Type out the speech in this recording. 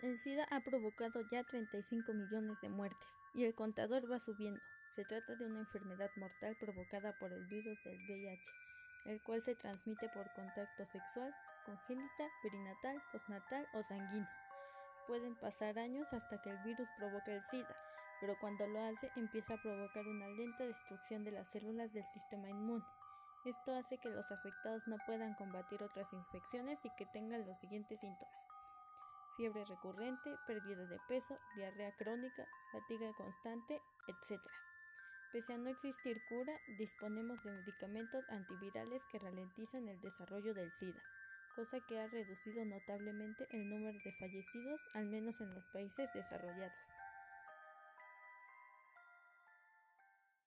El SIDA ha provocado ya 35 millones de muertes y el contador va subiendo. Se trata de una enfermedad mortal provocada por el virus del VIH, el cual se transmite por contacto sexual, congénita, perinatal, postnatal o sanguíneo. Pueden pasar años hasta que el virus provoque el SIDA, pero cuando lo hace empieza a provocar una lenta destrucción de las células del sistema inmune. Esto hace que los afectados no puedan combatir otras infecciones y que tengan los siguientes síntomas fiebre recurrente, pérdida de peso, diarrea crónica, fatiga constante, etc. Pese a no existir cura, disponemos de medicamentos antivirales que ralentizan el desarrollo del SIDA, cosa que ha reducido notablemente el número de fallecidos, al menos en los países desarrollados.